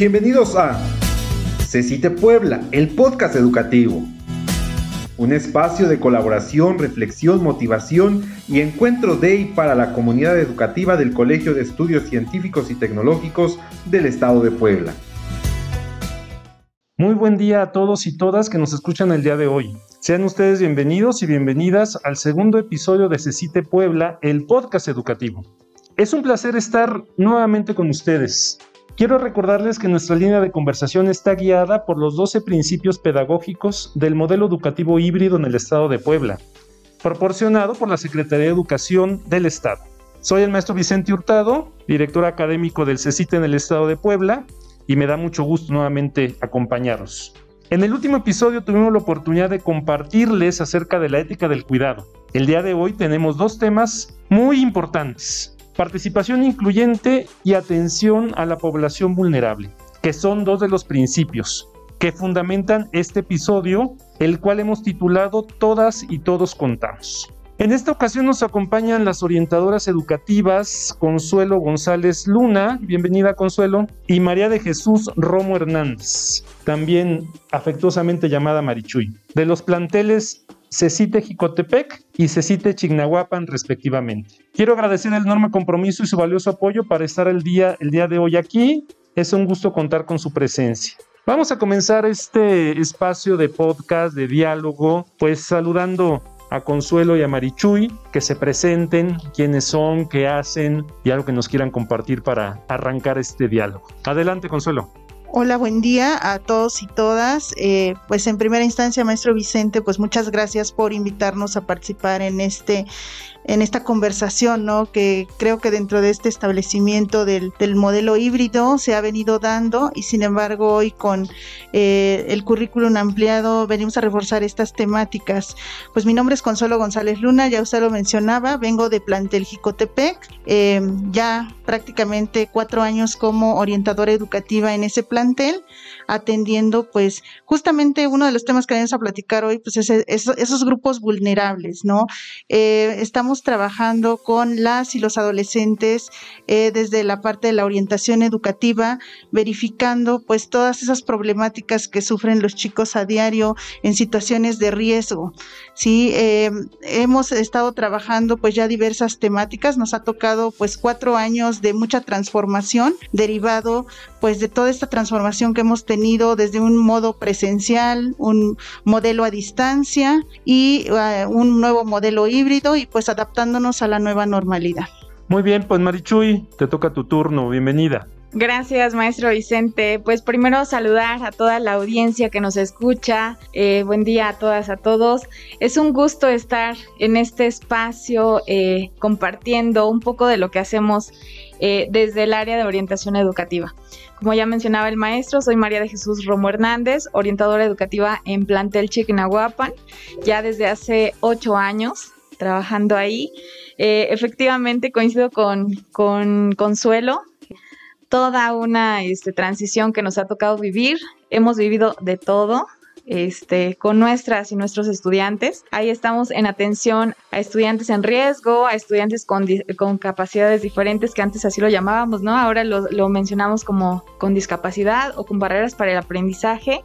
Bienvenidos a CECITE Puebla, el podcast educativo. Un espacio de colaboración, reflexión, motivación y encuentro de y para la comunidad educativa del Colegio de Estudios Científicos y Tecnológicos del Estado de Puebla. Muy buen día a todos y todas que nos escuchan el día de hoy. Sean ustedes bienvenidos y bienvenidas al segundo episodio de CECITE Puebla, el podcast educativo. Es un placer estar nuevamente con ustedes. Quiero recordarles que nuestra línea de conversación está guiada por los 12 principios pedagógicos del modelo educativo híbrido en el estado de Puebla, proporcionado por la Secretaría de Educación del Estado. Soy el maestro Vicente Hurtado, director académico del CECITE en el estado de Puebla, y me da mucho gusto nuevamente acompañaros. En el último episodio tuvimos la oportunidad de compartirles acerca de la ética del cuidado. El día de hoy tenemos dos temas muy importantes participación incluyente y atención a la población vulnerable, que son dos de los principios que fundamentan este episodio, el cual hemos titulado Todas y todos contamos. En esta ocasión nos acompañan las orientadoras educativas Consuelo González Luna, bienvenida Consuelo, y María de Jesús Romo Hernández, también afectuosamente llamada Marichuy, de los planteles Cecite Jicotepec y Cecite Chignahuapan respectivamente. Quiero agradecer el enorme compromiso y su valioso apoyo para estar el día, el día de hoy aquí. Es un gusto contar con su presencia. Vamos a comenzar este espacio de podcast, de diálogo, pues saludando a Consuelo y a Marichuy, que se presenten, quiénes son, qué hacen y algo que nos quieran compartir para arrancar este diálogo. Adelante, Consuelo. Hola, buen día a todos y todas. Eh, pues en primera instancia, maestro Vicente, pues muchas gracias por invitarnos a participar en este en esta conversación, ¿no? Que creo que dentro de este establecimiento del, modelo híbrido se ha venido dando y sin embargo hoy con eh, el currículum ampliado venimos a reforzar estas temáticas. Pues mi nombre es Consuelo González Luna, ya usted lo mencionaba, vengo de Plantel Jicotepec, em, ya prácticamente cuatro años como orientadora educativa en ese plantel, atendiendo pues justamente uno de los temas que vamos a platicar hoy, pues es, esos grupos vulnerables, ¿no? Eh, estamos trabajando con las y los adolescentes eh, desde la parte de la orientación educativa, verificando pues todas esas problemáticas que sufren los chicos a diario en situaciones de riesgo. Sí, eh, hemos estado trabajando pues ya diversas temáticas, nos ha tocado pues cuatro años de mucha transformación derivado pues de toda esta transformación que hemos tenido desde un modo presencial, un modelo a distancia y eh, un nuevo modelo híbrido y pues adaptándonos a la nueva normalidad. Muy bien, pues Marichuy, te toca tu turno, bienvenida. Gracias, maestro Vicente. Pues primero saludar a toda la audiencia que nos escucha. Eh, buen día a todas, a todos. Es un gusto estar en este espacio eh, compartiendo un poco de lo que hacemos eh, desde el área de orientación educativa. Como ya mencionaba el maestro, soy María de Jesús Romo Hernández, orientadora educativa en Plantel Chiquinahuapan, ya desde hace ocho años trabajando ahí. efectivamente coincido con, con Consuelo, toda una este, transición que nos ha tocado vivir. Hemos vivido de todo. Este, con nuestras y nuestros estudiantes. Ahí estamos en atención a estudiantes en riesgo, a estudiantes con, con capacidades diferentes, que antes así lo llamábamos, ¿no? Ahora lo, mencionamos como con discapacidad o con barreras para el aprendizaje.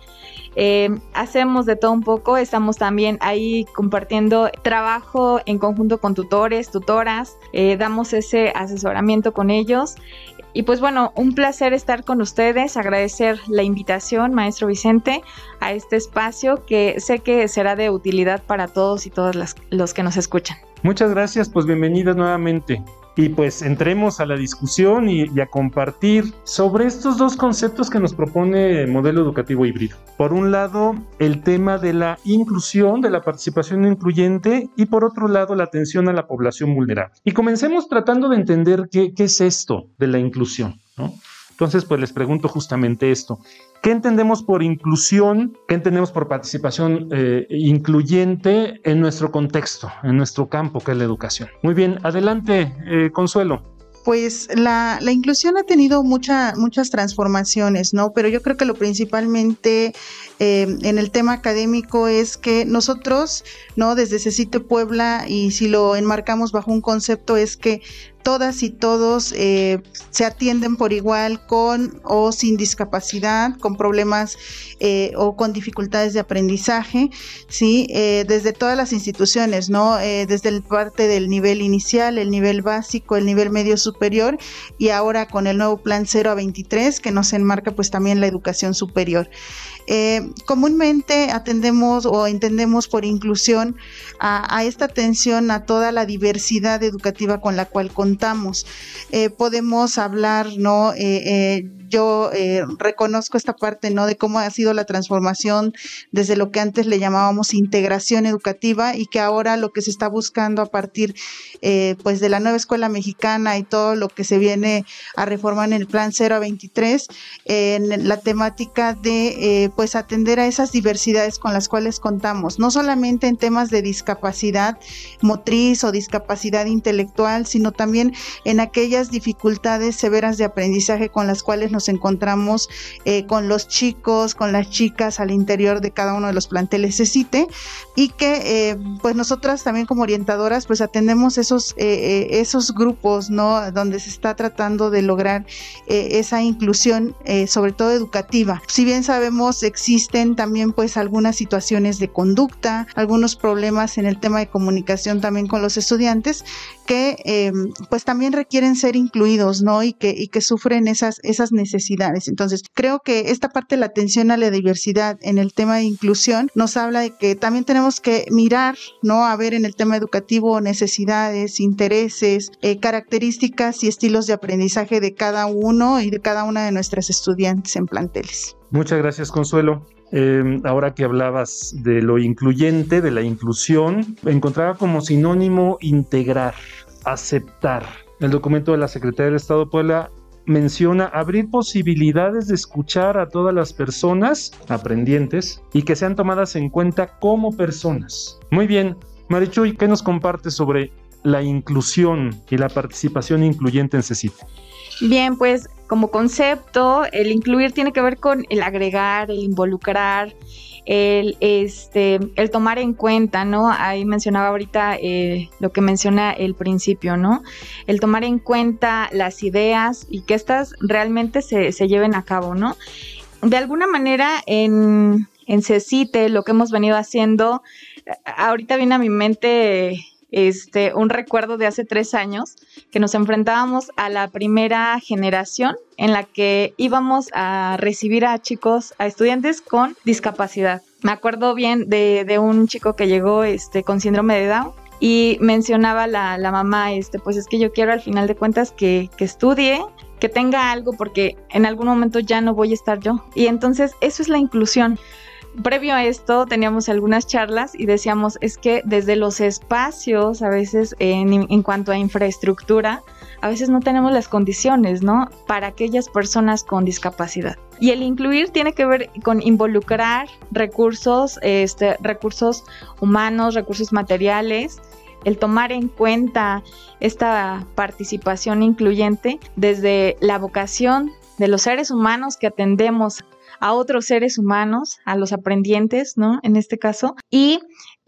Eh, hacemos de todo un poco, estamos también ahí compartiendo trabajo en conjunto con tutores, tutoras, eh, damos ese asesoramiento con ellos. Y pues bueno, un placer estar con ustedes, agradecer la invitación, maestro Vicente, a este espacio que sé que será de utilidad para todos y todas las, los que nos escuchan. Muchas gracias, pues bienvenidas nuevamente y pues entremos a la discusión y, a compartir sobre estos dos conceptos que nos propone el modelo educativo híbrido. Por un lado, el tema de la inclusión, de la participación incluyente y por otro lado, la atención a la población vulnerable. Y comencemos tratando de entender qué, es esto de la inclusión. Entonces, pues les pregunto justamente esto. ¿Qué entendemos por inclusión? ¿Qué entendemos por participación eh, incluyente en nuestro contexto, en nuestro campo, que es la educación? Muy bien, adelante, eh, Consuelo. Pues la, inclusión ha tenido muchas transformaciones, ¿no? Pero yo creo que lo principalmente eh, en el tema académico es que nosotros, ¿no? Desde CECITE Puebla, y si lo enmarcamos bajo un concepto, es que todas y todos eh, se atienden por igual con o sin discapacidad, con problemas eh, o con dificultades de aprendizaje, ¿sí? Eh, desde todas las instituciones, ¿no? desde el parte del nivel inicial, el nivel básico, el nivel medio superior y ahora con el nuevo plan 0 a 23 que nos enmarca pues también la educación superior. Eh, comúnmente atendemos o entendemos por inclusión a, esta atención a toda la diversidad educativa con la cual contamos. Eh, podemos hablar, ¿no? Eh, yo eh, reconozco esta parte, ¿no? De cómo ha sido la transformación desde lo que antes le llamábamos integración educativa y que ahora lo que se está buscando a partir, eh, pues, de la nueva escuela mexicana y todo lo que se viene a reformar en el plan 0 a 23, en la temática de, eh, pues, atender a esas diversidades con las cuales contamos, no solamente en temas de discapacidad motriz o discapacidad intelectual, sino también en aquellas dificultades severas de aprendizaje con las cuales nos encontramos eh, con los chicos, con las chicas al interior de cada uno de los planteles CECITE y que eh, pues nosotras también como orientadoras pues atendemos esos, eh, esos grupos, ¿no? Donde se está tratando de lograr esa inclusión, sobre todo educativa. Si bien sabemos existen también pues algunas situaciones de conducta, algunos problemas en el tema de comunicación también con los estudiantes que pues también requieren ser incluidos, ¿no? Y que, y que sufren esas, esas necesidades necesidades. Entonces, creo que esta parte de la atención a la diversidad en el tema de inclusión nos habla de que también tenemos que mirar, ¿no? A ver en el tema educativo necesidades, intereses, eh, características y estilos de aprendizaje de cada uno y de cada una de nuestras estudiantes en planteles. Muchas gracias, Consuelo. Em, ahora que hablabas de lo incluyente, de la inclusión, encontraba como sinónimo integrar, aceptar. El documento de la Secretaría del Estado de Puebla menciona abrir posibilidades de escuchar a todas las personas aprendientes y que sean tomadas en cuenta como personas. Muy bien, Marichuy, ¿qué nos compartes sobre la inclusión y la participación incluyente en CECIT? Bien, pues como concepto, el incluir tiene que ver con el agregar, el involucrar, el, este, el tomar en cuenta, ¿no? Ahí mencionaba ahorita eh, lo que menciona el principio, ¿no? El tomar en cuenta las ideas y que éstas realmente se, se lleven a cabo, ¿no? De alguna manera en, en CECITE lo que hemos venido haciendo, ahorita viene a mi mente este, un recuerdo de hace tres años que nos enfrentábamos a la primera generación en la que íbamos a recibir a chicos, a estudiantes con discapacidad. Me acuerdo bien de, un chico que llegó este, con síndrome de Down y mencionaba la, la, mamá, este, pues es que yo quiero al final de cuentas que, que estudie, que tenga algo porque en algún momento ya no voy a estar yo. Y entonces eso es la inclusión previo a esto teníamos algunas charlas y decíamos, es que desde los espacios, a veces en, cuanto a infraestructura, a veces no tenemos las condiciones, ¿no? Para aquellas personas con discapacidad. Y el incluir tiene que ver con involucrar recursos, este, recursos humanos, recursos materiales, el tomar en cuenta esta participación incluyente desde la vocación de los seres humanos que atendemos a otros seres humanos, a los aprendientes, ¿no? En este caso, y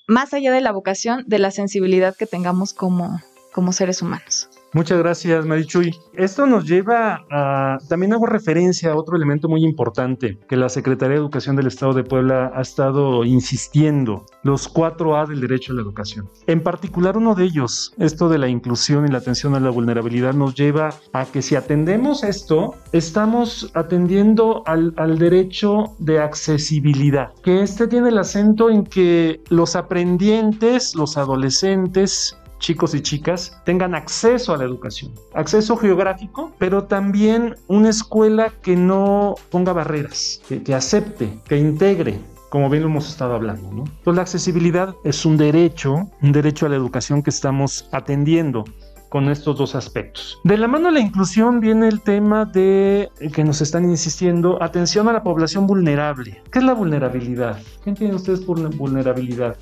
más allá de la vocación, de la sensibilidad que tengamos como, como seres humanos. Muchas gracias, Marichuy. Esto nos lleva a. También hago referencia a otro elemento muy importante que la Secretaría de Educación del Estado de Puebla ha estado insistiendo: los 4A del derecho a la educación. En particular, uno de ellos, esto de la inclusión y la atención a la vulnerabilidad, nos lleva a que si atendemos esto, estamos atendiendo al, al derecho de accesibilidad, que este tiene el acento en que los aprendientes, los adolescentes, chicos y chicas tengan acceso a la educación, acceso geográfico, pero también una escuela que no ponga barreras, que, acepte, que integre, como bien lo hemos estado hablando. ¿no? Entonces la accesibilidad es un derecho, un derecho a la educación que estamos atendiendo con estos dos aspectos. De la mano de la inclusión viene el tema de que nos están insistiendo, atención a la población vulnerable. ¿Qué es la vulnerabilidad? ¿Qué entienden ustedes por vulnerabilidad?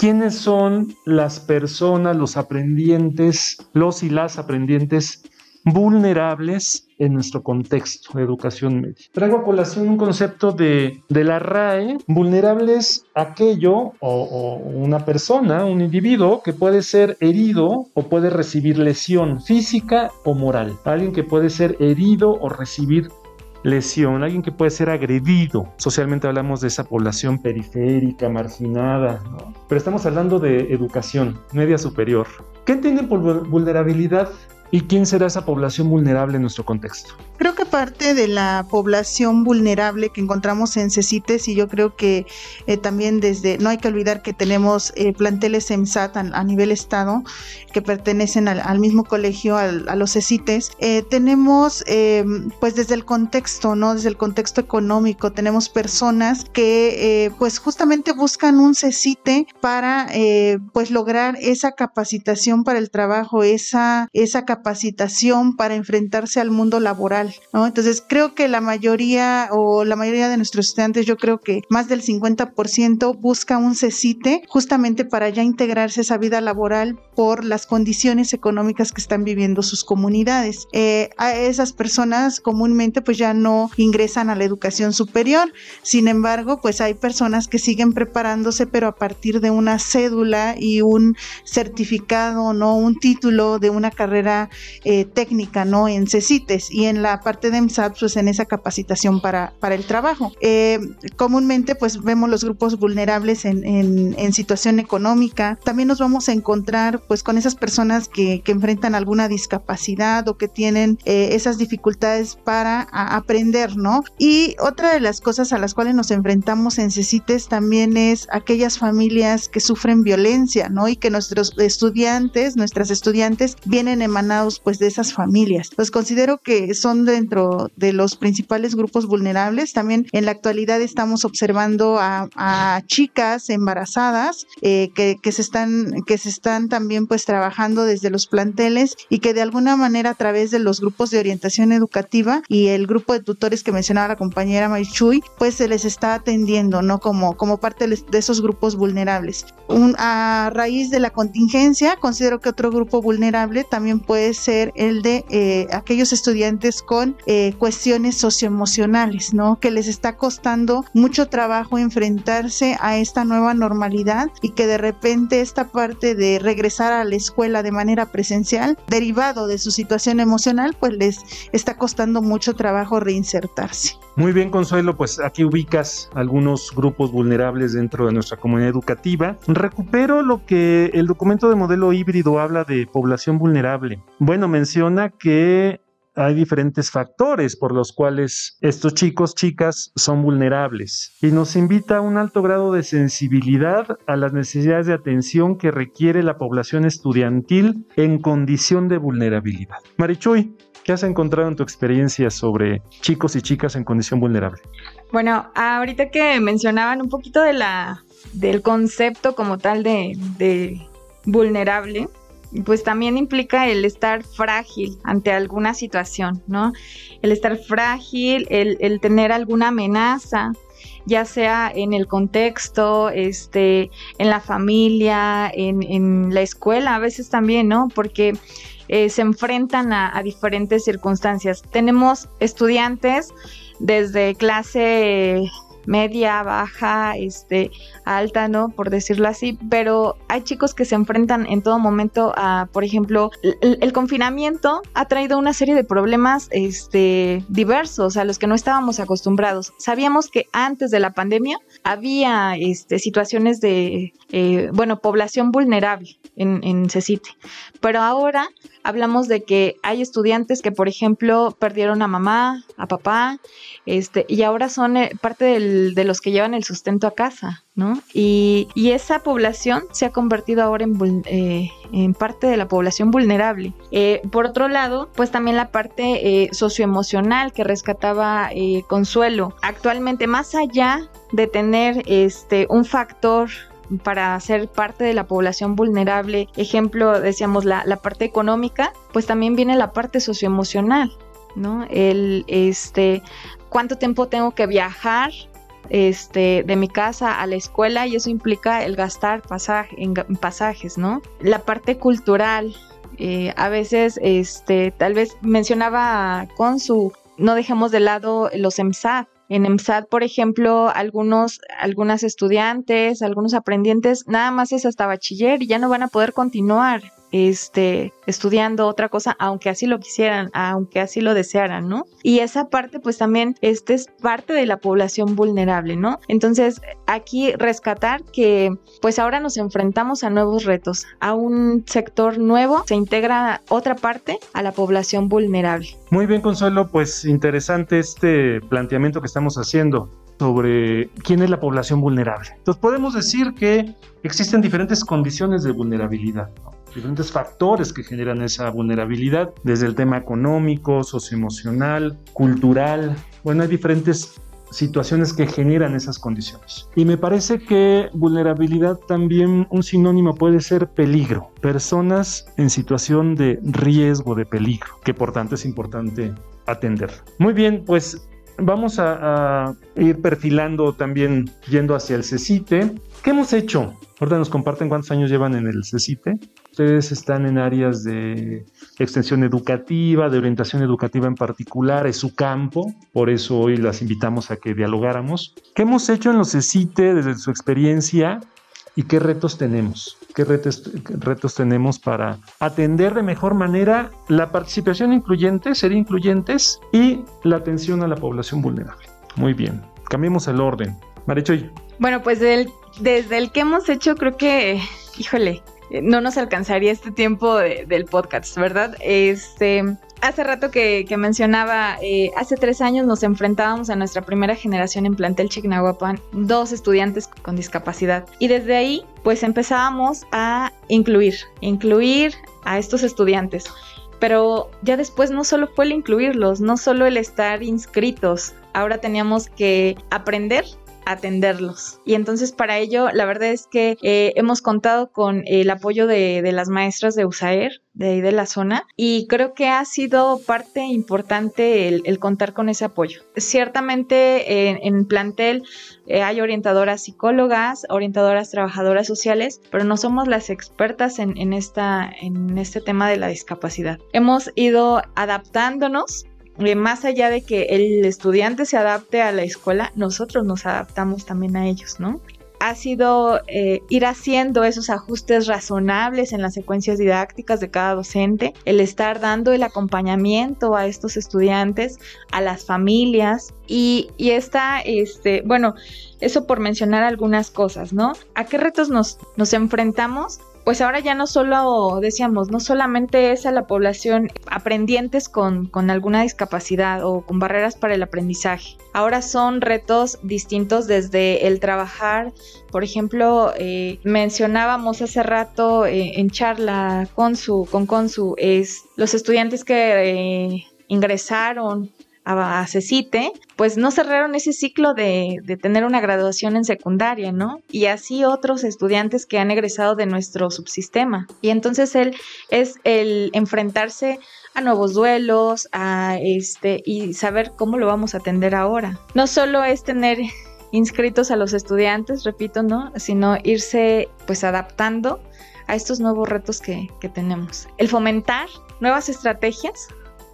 ¿Quiénes son las personas, los aprendientes, los y las aprendientes vulnerables en nuestro contexto de educación media. Traigo a colación un concepto de, de la RAE, vulnerables aquello o, o, una persona, un individuo que puede ser herido o puede recibir lesión física o moral. Alguien que puede ser herido o recibir lesión, alguien que puede ser agredido. Socialmente hablamos de esa población periférica, marginada, ¿no? pero estamos hablando de educación media superior. ¿Qué entienden por vulnerabilidad? ¿Y quién será esa población vulnerable en nuestro contexto? Creo que parte de la población vulnerable que encontramos en CECITES y yo creo que eh, también desde, no hay que olvidar que tenemos eh, planteles EMSAT a, nivel estado que pertenecen al, mismo colegio, al, a los CECITES. Eh, tenemos em, pues desde el contexto, ¿no? Desde el contexto económico, tenemos personas que eh, pues justamente buscan un CECITE para pues lograr esa capacitación para el trabajo, esa, esa capacitación capacitación para enfrentarse al mundo laboral, ¿no? Entonces creo que la mayoría o la mayoría de nuestros estudiantes, yo creo que más del 50% busca un CECITE justamente para ya integrarse a esa vida laboral por las condiciones económicas que están viviendo sus comunidades. Eh, a esas personas comúnmente pues ya no ingresan a la educación superior, sin embargo pues hay personas que siguen preparándose pero a partir de una cédula y un certificado, no un título de una carrera eh, técnica, ¿no? En CECITES y en la parte de EMSAP, pues en esa capacitación para, para el trabajo. Eh, comúnmente, pues vemos los grupos vulnerables en, en, situación económica. También nos vamos a encontrar, pues, con esas personas que, que enfrentan alguna discapacidad o que tienen eh, esas dificultades para aprender, ¿no? Y otra de las cosas a las cuales nos enfrentamos en CECITES también es aquellas familias que sufren violencia, ¿no? Y que nuestros estudiantes, nuestras estudiantes, vienen pues de esas familias. Pues considero que son dentro de los principales grupos vulnerables. También en la actualidad estamos observando a, chicas embarazadas eh, que, que, se están, que se están también pues trabajando desde los planteles y que de alguna manera a través de los grupos de orientación educativa y el grupo de tutores que mencionaba la compañera Marichuy, pues se les está atendiendo, ¿no? Como, como parte de esos grupos vulnerables. A raíz de la contingencia, considero que otro grupo vulnerable también puede ser el de eh, aquellos estudiantes con eh, cuestiones socioemocionales, ¿no? Que les está costando mucho trabajo enfrentarse a esta nueva normalidad y que de repente esta parte de regresar a la escuela de manera presencial, derivado de su situación emocional, pues les está costando mucho trabajo reinsertarse. Muy bien, Consuelo, pues aquí ubicas algunos grupos vulnerables dentro de nuestra comunidad educativa. Recupero lo que el documento de modelo híbrido habla de población vulnerable. Bueno, menciona que hay diferentes factores por los cuales estos chicos, chicas son vulnerables y nos invita a un alto grado de sensibilidad a las necesidades de atención que requiere la población estudiantil en condición de vulnerabilidad. Marichuy, ¿qué has encontrado en tu experiencia sobre chicos y chicas en condición vulnerable? Bueno, ahorita que mencionaban un poquito de la, del concepto como tal de, vulnerable, pues también implica el estar frágil ante alguna situación, ¿no? El estar frágil, el, tener alguna amenaza, ya sea en el contexto, este, en la familia, en la escuela, a veces también, ¿no? Porque eh, se enfrentan a, diferentes circunstancias. Tenemos estudiantes desde clase media, baja, este, alta, ¿no? Por decirlo así, pero hay chicos que se enfrentan en todo momento a, por ejemplo, el, el confinamiento ha traído una serie de problemas, este, diversos a los que no estábamos acostumbrados. Sabíamos que antes de la pandemia había, este, situaciones de, eh, bueno, población vulnerable en, en CECITE, pero ahora hablamos de que hay estudiantes que, por ejemplo, perdieron a mamá, a papá, este, y ahora son eh, parte del, de los que llevan el sustento a casa, ¿no? Y, y esa población se ha convertido ahora en, eh, en parte de la población vulnerable. Eh, por otro lado, pues también la parte eh, socioemocional que rescataba eh, Consuelo. Actualmente, más allá de tener este un factor para ser parte de la población vulnerable, ejemplo, decíamos la, la parte económica, pues también viene la parte socioemocional, ¿no? El este cuánto tiempo tengo que viajar este, de mi casa a la escuela y eso implica el gastar pasaje, en pasajes, ¿no? La parte cultural, Eh, a veces, este, tal vez mencionaba con su, no dejemos de lado los EMSAT. En EMSAT, por ejemplo, algunos, algunas estudiantes, algunos aprendientes, nada más es hasta bachiller y ya no van a poder continuar este, estudiando otra cosa, aunque así lo quisieran, aunque así lo desearan, ¿no? Y esa parte, pues también, este es parte de la población vulnerable, ¿no? Entonces, aquí rescatar que, pues ahora nos enfrentamos a nuevos retos, a un sector nuevo, se integra otra parte a la población vulnerable. Muy bien, Consuelo, pues interesante este planteamiento que estamos haciendo sobre quién es la población vulnerable. Entonces podemos decir que existen diferentes condiciones de vulnerabilidad. ¿no? Diferentes factores que generan esa vulnerabilidad, desde el tema económico, socioemocional, cultural. Bueno, hay diferentes situaciones que generan esas condiciones. Y me parece que vulnerabilidad también un sinónimo puede ser peligro, personas en situación de riesgo de peligro, que por tanto es importante atender. Muy bien, pues vamos a, ir perfilando también yendo hacia el CECITE. ¿Qué hemos hecho? Ahorita nos comparten cuántos años llevan en el CECITE. Ustedes están en áreas de extensión educativa, de orientación educativa en particular, es su campo, por eso hoy las invitamos a que dialogáramos. ¿Qué hemos hecho en los CECITE desde su experiencia y qué retos tenemos? ¿Qué retos, retos tenemos para atender de mejor manera la participación incluyente, ser incluyentes y la atención a la población vulnerable? Muy bien, cambiemos el orden. Marichoy. Bueno, pues desde el que hemos hecho, creo que, híjole, no nos alcanzaría este tiempo del podcast, ¿verdad? Este, hace rato que, mencionaba, eh, hace tres años nos enfrentábamos a nuestra primera generación en plantel Chignahuapan, dos estudiantes con discapacidad. Y desde ahí, pues empezábamos a incluir, incluir a estos estudiantes. Pero ya después no solo fue el incluirlos, no solo el estar inscritos, ahora teníamos que aprender atenderlos. Y entonces para ello, la verdad es que eh, hemos contado con el apoyo de, las maestras de USAER, de ahí de la zona, y creo que ha sido parte importante el, contar con ese apoyo. Ciertamente en, plantel eh, hay orientadoras psicólogas, orientadoras trabajadoras sociales, pero no somos las expertas en, en, esta, en este tema de la discapacidad. Hemos ido adaptándonos más allá de que el estudiante se adapte a la escuela, nosotros nos adaptamos también a ellos, ¿no? ha sido eh, ir haciendo esos ajustes razonables en las secuencias didácticas de cada docente, el estar dando el acompañamiento a estos estudiantes, a las familias y, y está, este, bueno, eso por mencionar algunas cosas, ¿no? ¿A qué retos nos, nos enfrentamos? Pues ahora ya no solo, decíamos, no solamente es a la población aprendientes con, alguna discapacidad o con barreras para el aprendizaje. Ahora son retos distintos desde el trabajar, por ejemplo, eh, mencionábamos hace rato eh, en charla con su, con Consu, es los estudiantes que eh, ingresaron a, CECITE, pues no cerraron ese ciclo de, tener una graduación en secundaria, ¿no? Y así otros estudiantes que han egresado de nuestro subsistema. Y entonces él es el enfrentarse a nuevos duelos, a este, y saber cómo lo vamos a atender ahora. No solo es tener inscritos a los estudiantes, repito, ¿no? Sino irse pues adaptando a estos nuevos retos que, que tenemos. El fomentar nuevas estrategias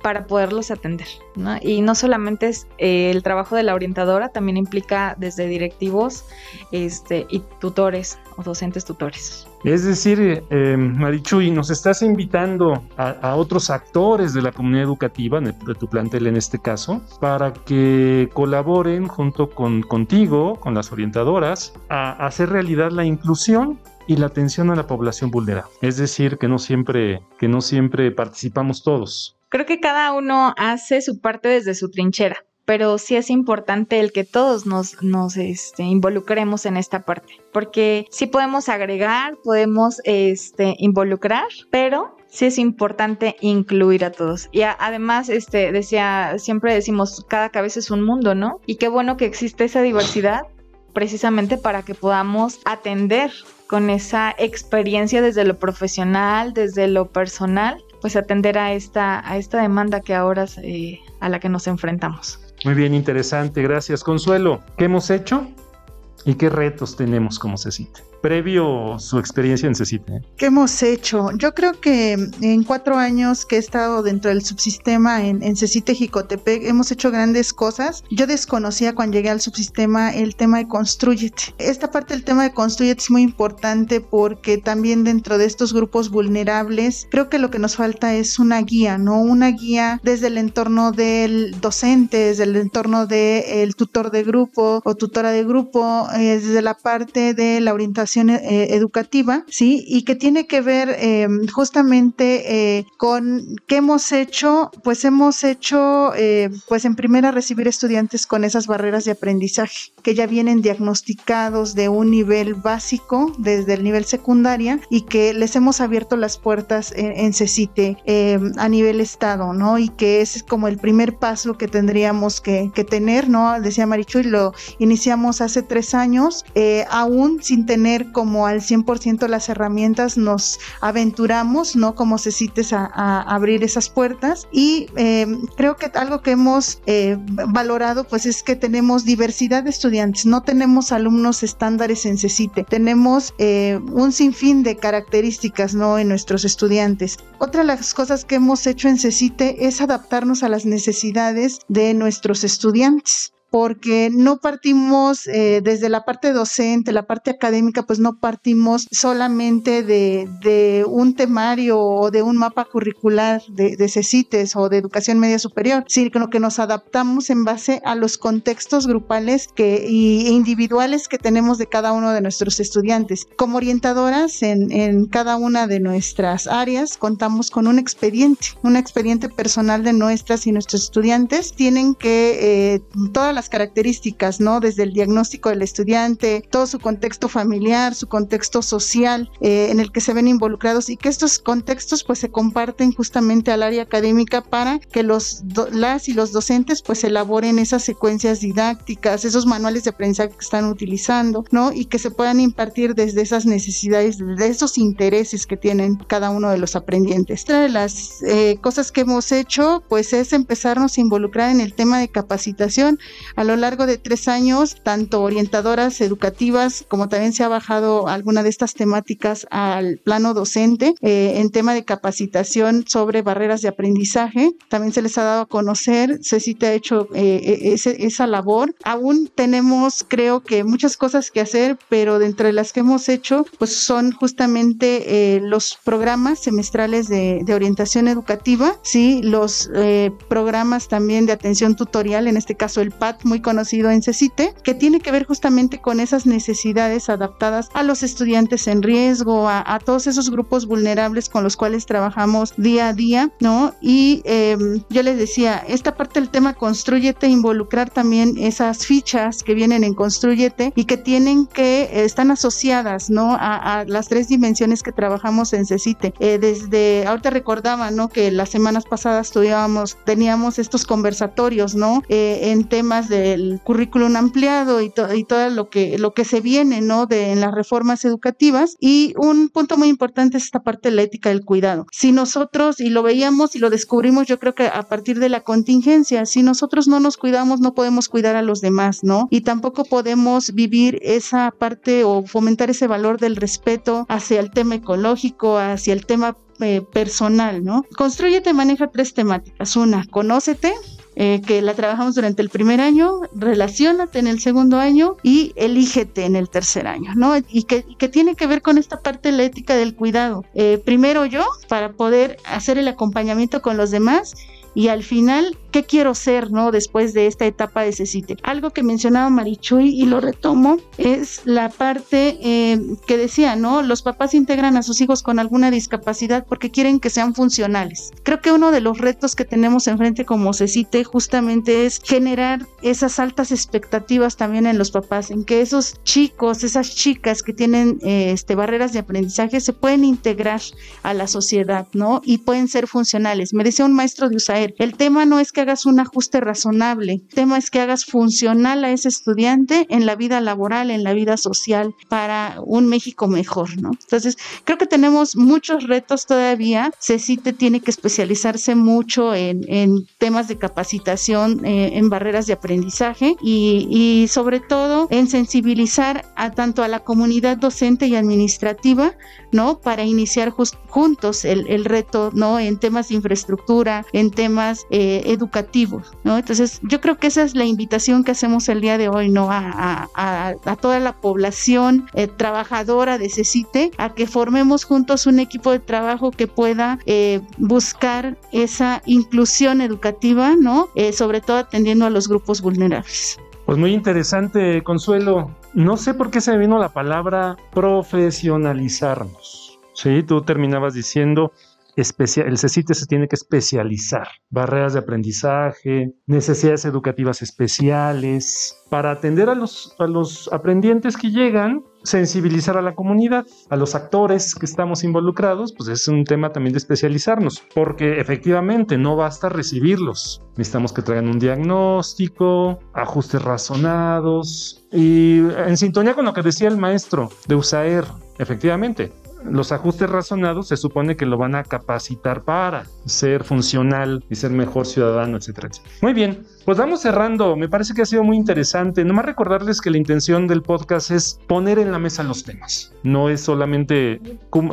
para poderlos atender. ¿no? Y no solamente es eh, el trabajo de la orientadora, también implica desde directivos este, y tutores o docentes tutores. Es decir, eh, Marichuy, nos estás invitando a, otros actores de la comunidad educativa, de, tu plantel en este caso, para que colaboren junto con contigo, con las orientadoras, a hacer realidad la inclusión y la atención a la población vulnerable. Es decir, que no siempre, que no siempre participamos todos. Creo que cada uno hace su parte desde su trinchera, pero sí es importante el que todos nos, nos este, involucremos en esta parte, porque sí podemos agregar, podemos este, involucrar, pero sí es importante incluir a todos. Y además, este, decía, siempre decimos, cada cabeza es un mundo, ¿no? Y qué bueno que existe esa diversidad precisamente para que podamos atender con esa experiencia desde lo profesional, desde lo personal pues atender a esta, a esta demanda que ahora a la que nos enfrentamos. Muy bien, interesante, gracias. Consuelo, ¿qué hemos hecho? y qué retos tenemos como CECITE previo su experiencia en CECITE? ¿Qué hemos hecho? Yo creo que en cuatro años que he estado dentro del subsistema en, en CECITE Jicotepec hemos hecho grandes cosas. Yo desconocía cuando llegué al subsistema el tema de Construyete. Esta parte del tema de Construyete es muy importante porque también dentro de estos grupos vulnerables creo que lo que nos falta es una guía, ¿no? Una guía desde el entorno del docente, desde el entorno del tutor de grupo o tutora de grupo, eh, desde la parte de la orientación eh, educativa, ¿sí? Y que tiene que ver em, justamente eh, con qué hemos hecho, pues hemos hecho, eh, pues en primera recibir estudiantes con esas barreras de aprendizaje que ya vienen diagnosticados de un nivel básico desde el nivel secundaria y que les hemos abierto las puertas en, em, a nivel estado, ¿no? Y que es como el primer paso que tendríamos que, tener, ¿no? Decía Marichu y lo iniciamos hace tres años, aún sin tener como al 100% las herramientas, nos aventuramos, ¿no? Como se cites a, abrir esas puertas. Y em, creo que algo que hemos eh, valorado, pues es que tenemos diversidad de estudiantes, no tenemos alumnos estándares en CECITE, tenemos eh, un sinfín de características, ¿no? En nuestros estudiantes. Otra de las cosas que hemos hecho en CECITE es adaptarnos a las necesidades de nuestros estudiantes porque no partimos eh, desde la parte docente, la parte académica, pues no partimos solamente de, un temario o de un mapa curricular de, de, o de educación media superior, sino que nos adaptamos en base a los contextos grupales que, e individuales que tenemos de cada uno de nuestros estudiantes. Como orientadoras en, en cada una de nuestras áreas, contamos con un expediente, un expediente personal de nuestras y nuestros estudiantes. Tienen que eh, todas las características, ¿no? Desde el diagnóstico del estudiante, todo su contexto familiar, su contexto social eh, en el que se ven involucrados y que estos contextos pues se comparten justamente al área académica para que los las y los docentes pues elaboren esas secuencias didácticas, esos manuales de aprendizaje que están utilizando, ¿no? Y que se puedan impartir desde esas necesidades, desde esos intereses que tienen cada uno de los aprendientes. Otra de las eh, cosas que hemos hecho pues es empezarnos a involucrar en el tema de capacitación a lo largo de tres años, tanto orientadoras educativas como también se ha bajado alguna de estas temáticas al plano docente eh, en tema de capacitación sobre barreras de aprendizaje. También se les ha dado a conocer, te ha hecho eh, e, esa labor. Aún tenemos, creo que, muchas cosas que hacer, pero de entre las que hemos hecho, pues son justamente eh, los programas semestrales de, de, orientación educativa, sí, los programas también de atención tutorial, en este caso el PAT, muy conocido en CECITE, que tiene que ver justamente con esas necesidades adaptadas a los estudiantes en riesgo, a, todos esos grupos vulnerables con los cuales trabajamos día a día, ¿no? Y em, yo les decía, esta parte del tema Construyete, involucrar también esas fichas que vienen en Construyete y que tienen que, eh, están asociadas, ¿no? A, las tres dimensiones que trabajamos en CECITE. Eh, desde, ahorita recordaba, ¿no? Que las semanas pasadas tuvimos, teníamos estos conversatorios, ¿no? Eh, en temas de el currículum ampliado y, y todo lo que, lo que se viene, ¿no? De, en las reformas educativas. Y un punto muy importante es esta parte de la ética del cuidado. Si nosotros, y lo veíamos y lo descubrimos, yo creo que a partir de la contingencia, si nosotros no nos cuidamos, no podemos cuidar a los demás, ¿no? Y tampoco podemos vivir esa parte o fomentar ese valor del respeto hacia el tema ecológico, hacia el tema eh, personal, ¿no? Construyete maneja tres temáticas. Una, conócete, eh, que la trabajamos durante el primer año, relacionate en el segundo año y elígete en el tercer año, ¿no? Y que, que tiene que ver con esta parte de la ética del cuidado. Eh, primero yo, para poder hacer el acompañamiento con los demás y al final, ¿qué quiero ser, no? Después de esta etapa de CECITE. Algo que mencionaba Marichuy y lo retomo es la parte eh, que decía, ¿no? Los papás integran a sus hijos con alguna discapacidad porque quieren que sean funcionales. Creo que uno de los retos que tenemos enfrente como CECITE justamente es generar esas altas expectativas también en los papás, en que esos chicos, esas chicas que tienen eh, este, barreras de aprendizaje se pueden integrar a la sociedad, ¿no? Y pueden ser funcionales. Me decía un maestro de USAER, el tema no es que hagas un ajuste razonable. El tema es que hagas funcional a ese estudiante en la vida laboral, en la vida social, para un México mejor, ¿no? Entonces, creo que tenemos muchos retos todavía. CECITE tiene que especializarse mucho en, temas de capacitación, eh, en barreras de aprendizaje y, sobre todo en sensibilizar a tanto a la comunidad docente y administrativa, ¿no? Para iniciar juntos el, reto, ¿no? En temas de infraestructura, en temas eh, educativos, ¿no? Entonces, yo creo que esa es la invitación que hacemos el día de hoy, ¿no? A, toda la población eh, trabajadora de CECITE, a que formemos juntos un equipo de trabajo que pueda eh, buscar esa inclusión educativa, ¿no? sobre todo atendiendo a los grupos vulnerables. Pues muy interesante, Consuelo. No sé por qué se me vino la palabra profesionalizarnos. Sí, tú terminabas diciendo el CECITE se tiene que especializar, barreras de aprendizaje, necesidades educativas especiales, para atender a los, a los aprendientes que llegan, sensibilizar a la comunidad, a los actores que estamos involucrados, pues es un tema también de especializarnos, porque efectivamente no basta recibirlos, necesitamos que traigan un diagnóstico, ajustes razonados y en sintonía con lo que decía el maestro de USAER, efectivamente, los ajustes razonados se supone que lo van a capacitar para ser funcional y ser mejor ciudadano, etcétera, Muy bien, pues vamos cerrando. Me parece que ha sido muy interesante. Nomás recordarles que la intención del podcast es poner en la mesa los temas. No es solamente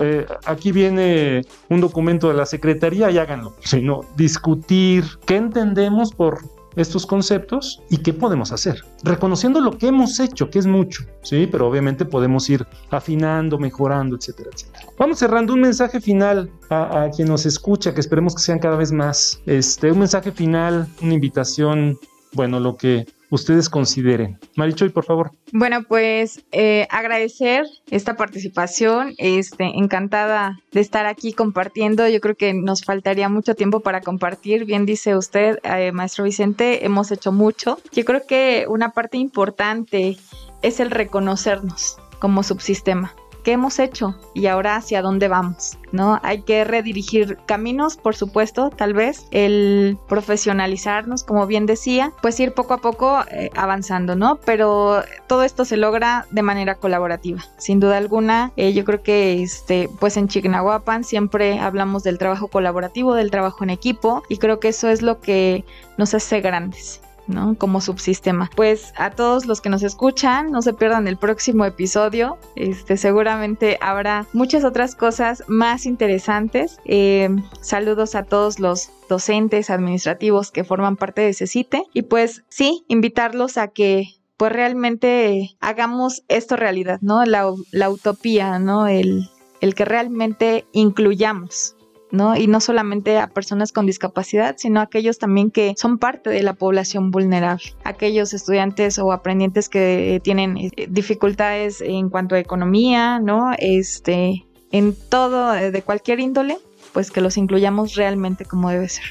eh, aquí viene un documento de la Secretaría y háganlo, sino discutir qué entendemos por estos conceptos y qué podemos hacer. Reconociendo lo que hemos hecho, que es mucho, ¿sí? Pero obviamente podemos ir afinando, mejorando, etcétera, etcétera. Vamos cerrando un mensaje final a, quien nos escucha, que esperemos que sean cada vez más. Este, un mensaje final, una invitación, bueno, lo que ustedes consideren. Marichoy, por favor. Bueno, pues eh, agradecer esta participación, este, encantada de estar aquí compartiendo. Yo creo que nos faltaría mucho tiempo para compartir. Bien dice usted, eh, maestro Vicente, hemos hecho mucho. Yo creo que una parte importante es el reconocernos como subsistema qué hemos hecho y ahora hacia dónde vamos, ¿no? Hay que redirigir caminos, por supuesto, tal vez, el profesionalizarnos, como bien decía, pues ir poco a poco eh, avanzando, ¿no? Pero todo esto se logra de manera colaborativa, sin duda alguna. Eh, yo creo que, este, pues en Chignahuapan siempre hablamos del trabajo colaborativo, del trabajo en equipo, y creo que eso es lo que nos hace grandes. ¿No? Como subsistema. Pues a todos los que nos escuchan, no se pierdan el próximo episodio. Este, seguramente habrá muchas otras cosas más interesantes. Eh, saludos a todos los docentes administrativos que forman parte de ese sitio y pues sí, invitarlos a que pues realmente hagamos esto realidad, ¿no? La, la utopía, ¿no? El, el que realmente incluyamos ¿no? Y no solamente a personas con discapacidad, sino a aquellos también que son parte de la población vulnerable, aquellos estudiantes o aprendientes que tienen eh, dificultades en cuanto a economía, ¿no? Este, en todo, eh, de cualquier índole, pues que los incluyamos realmente como debe ser.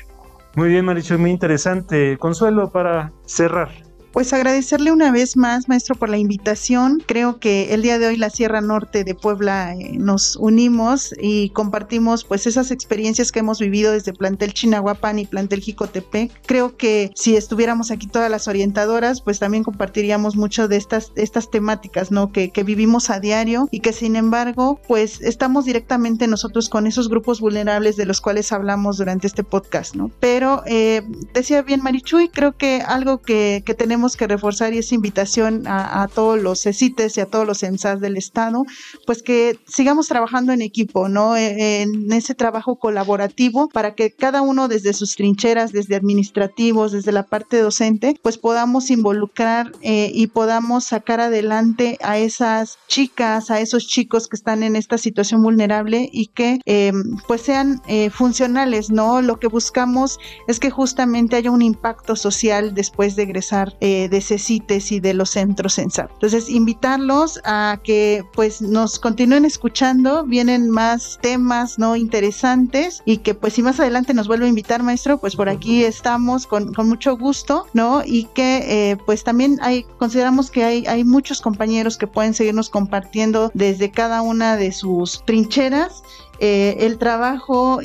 Muy bien, Maricho, muy interesante. Consuelo, para cerrar. Pues agradecerle una vez más, maestro, por la invitación. Creo que el día de hoy la Sierra Norte de Puebla eh, nos unimos y compartimos pues esas experiencias que hemos vivido desde plantel Chinahuapan y plantel Jicotepec. Creo que si estuviéramos aquí todas las orientadoras, pues también compartiríamos mucho de estas, estas temáticas, ¿no? Que, que vivimos a diario y que sin embargo, pues estamos directamente nosotros con esos grupos vulnerables de los cuales hablamos durante este podcast, ¿no? Pero eh, decía bien Marichuy, creo que algo que, que tenemos que reforzar y esa invitación a, todos los CECITES y a todos los ENSAS del Estado, pues que sigamos trabajando en equipo, ¿no? E, en ese trabajo colaborativo para que cada uno desde sus trincheras, desde administrativos, desde la parte docente, pues podamos involucrar eh, y podamos sacar adelante a esas chicas, a esos chicos que están en esta situación vulnerable y que em, pues sean eh, funcionales, ¿no? Lo que buscamos es que justamente haya un impacto social después de egresar eh, de CECITES y de los centros SAP. Entonces, invitarlos a que pues nos continúen escuchando, vienen más temas no interesantes y que pues si más adelante nos vuelve a invitar, maestro, pues por aquí estamos con, con mucho gusto, ¿no? Y que eh, pues también hay, consideramos que hay, hay muchos compañeros que pueden seguirnos compartiendo desde cada una de sus trincheras eh, el trabajo,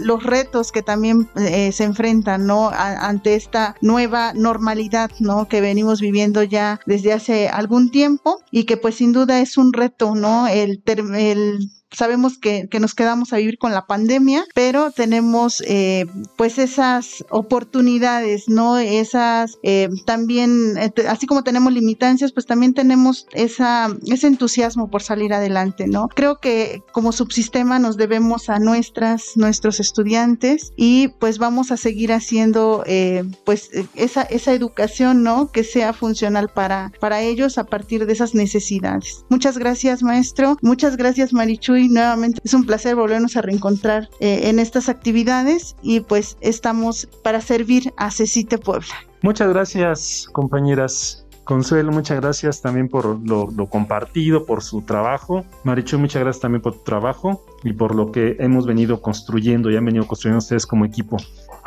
los retos que también se enfrentan, ¿no? ante esta nueva normalidad, ¿no? Que venimos viviendo ya desde hace algún tiempo y que pues sin duda es un reto, ¿no? El, el sabemos que, nos quedamos a vivir con la pandemia, pero tenemos eh, pues esas oportunidades, ¿no? Esas eh, también, eh, así como tenemos limitancias, pues también tenemos esa, ese entusiasmo por salir adelante, ¿no? Creo que como subsistema nos debemos a nuestras, nuestros estudiantes y pues vamos a seguir haciendo pues esa, esa educación, ¿no? Que sea funcional para, para ellos a partir de esas necesidades. Muchas gracias, maestro. Muchas gracias, Nuevamente es un placer volvernos a reencontrar eh, en estas actividades y pues estamos para servir a Cecite Puebla. Muchas gracias compañeras. Consuelo, muchas gracias también por lo, compartido, por su trabajo. Marichu, muchas gracias también por tu trabajo y por lo que hemos venido construyendo y han venido construyendo ustedes como equipo.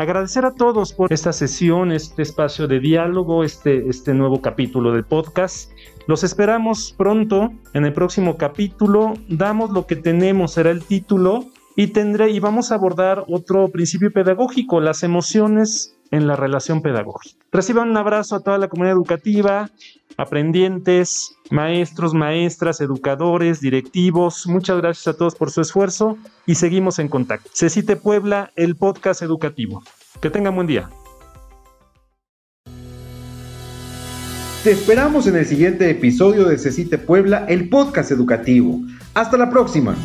Agradecer a todos por esta sesión, este espacio de diálogo, este, este nuevo capítulo de podcast. Los esperamos pronto en el próximo capítulo. Damos lo que tenemos, será el título. Y, tendré, y vamos a abordar otro principio pedagógico, las emociones en la relación pedagógica. Reciban un abrazo a toda la comunidad educativa, aprendientes, maestros, maestras, educadores, directivos. Muchas gracias a todos por su esfuerzo y seguimos en contacto. Cecite Puebla, el podcast educativo. Que tengan buen día. Te esperamos en el siguiente episodio de Cecite Puebla, el podcast educativo. Hasta la próxima.